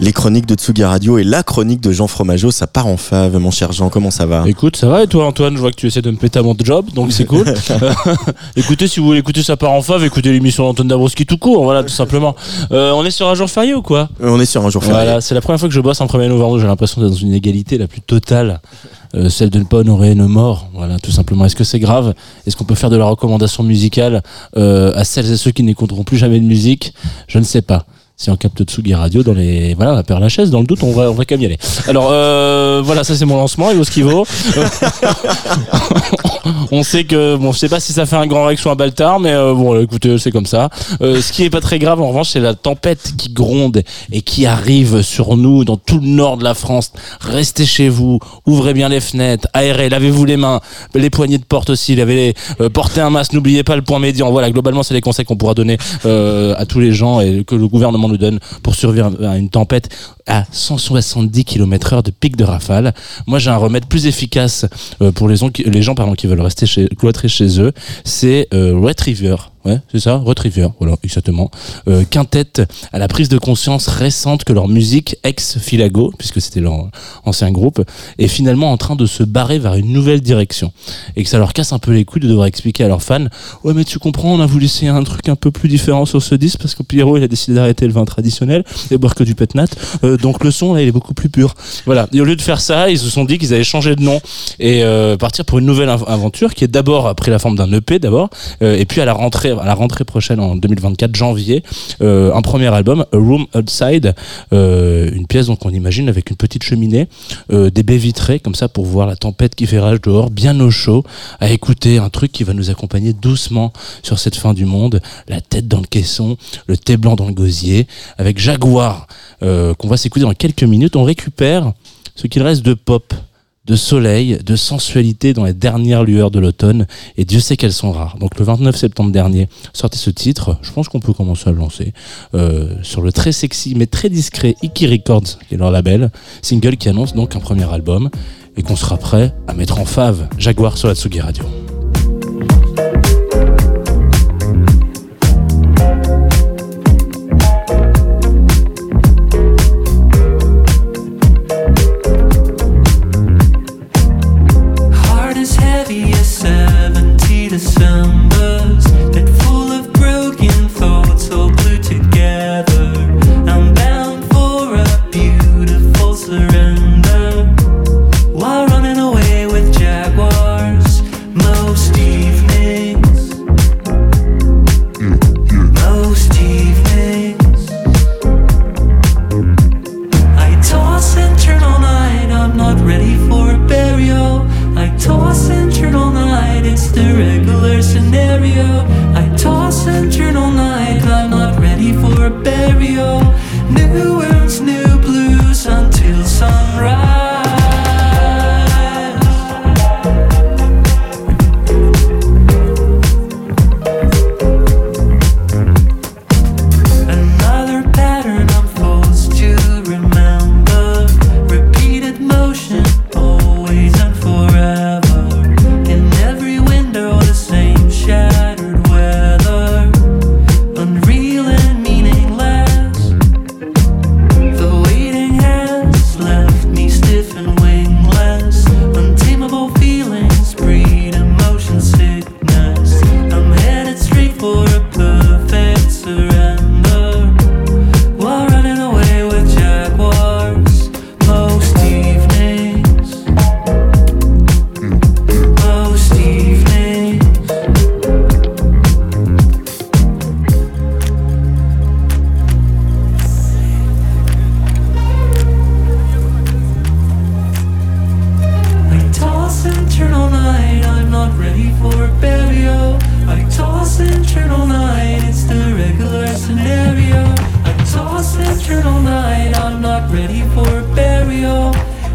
Les chroniques de Tsugi Radio et la chronique de Jean Fromageau, ça part en fave. Mon cher Jean, comment ça va? Écoute, ça va et toi Antoine? Je vois que tu essaies de me péter à mon job, donc c'est cool. écoutez, si vous voulez écouter ça part en fave, écoutez l'émission d'Antoine Dabrowski tout court, voilà, tout simplement. Euh, on est sur un jour férié ou quoi? Euh, On est sur un jour férié. Voilà, c'est la première fois que je bosse en 1er novembre, j'ai l'impression d'être dans une égalité la plus totale. euh, celle de ne pas honorer une mort, voilà, tout simplement. Est-ce que c'est grave? Est-ce qu'on peut faire de la recommandation musicale euh, à celles et ceux qui n'écouteront plus jamais de musique? Je ne sais pas. Si on capte Tsugi Radio dans les voilà va perdre la chaise dans le doute on va on va quand même y aller. Alors euh, voilà ça c'est mon lancement. Il vaut ce qu'il vaut on sait que bon je sais pas si ça fait un grand Rex ou un Baltard mais euh, bon écoutez c'est comme ça. Euh, ce qui est pas très grave en revanche c'est la tempête qui gronde et qui arrive sur nous dans tout le nord de la France. Restez chez vous ouvrez bien les fenêtres aérez lavez-vous les mains les poignées de porte aussi lavez les euh, portez un masque n'oubliez pas le point médian. Voilà globalement c'est les conseils qu'on pourra donner à tous les gens et que le gouvernement nous donne pour survivre à une tempête à 170 km heure de pic de rafale. Moi, j'ai un remède plus efficace euh, pour les les gens qui veulent rester chez, cloîtrés chez eux. C'est euh, Retriever. Ouais, c'est ça, Retriever. Voilà, exactement. Euh, quintette à la prise de conscience récente que leur musique ex-Filago, puisque c'était leur ancien groupe, est finalement en train de se barrer vers une nouvelle direction. Et que ça leur casse un peu les couilles de devoir expliquer à leurs fans Ouais, mais tu comprends, on a voulu essayer un truc un peu plus différent sur ce disque parce que Pierrot, il a décidé d'arrêter le vin traditionnel et boire que du pet nat. Euh, donc le son, là, il est beaucoup plus pur. Voilà. Et au lieu de faire ça, ils se sont dit qu'ils allaient changer de nom et euh, partir pour une nouvelle av- aventure qui est d'abord pris la forme d'un EP d'abord, euh, et puis à la rentrée, à la rentrée prochaine en 2024 janvier, euh, un premier album, A Room Outside, euh, une pièce donc on imagine avec une petite cheminée, euh, des baies vitrées comme ça pour voir la tempête qui fait rage dehors, bien au chaud, à écouter un truc qui va nous accompagner doucement sur cette fin du monde, la tête dans le caisson, le thé blanc dans le gosier, avec Jaguar qu'on va s'écouter dans quelques minutes. On récupère ce qu'il reste de pop, de soleil, de sensualité dans les dernières lueurs de l'automne, et Dieu sait qu'elles sont rares. Donc le 29 septembre dernier, sortait ce titre, je pense qu'on peut commencer à le lancer, euh, sur le très sexy mais très discret Iki Records, qui est leur label, single qui annonce donc un premier album, et qu'on sera prêt à mettre en fave Jaguar sur la Radio. 70 Decembers full of broken thoughts all glued together. I'm bound for a beautiful surrender. While running away with jaguars Most evenings. Most evenings. I toss and turn all night, I'm not ready for scenario. I toss and turn all night, I'm not ready for a burial.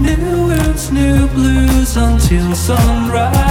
New wounds, new blues until sunrise.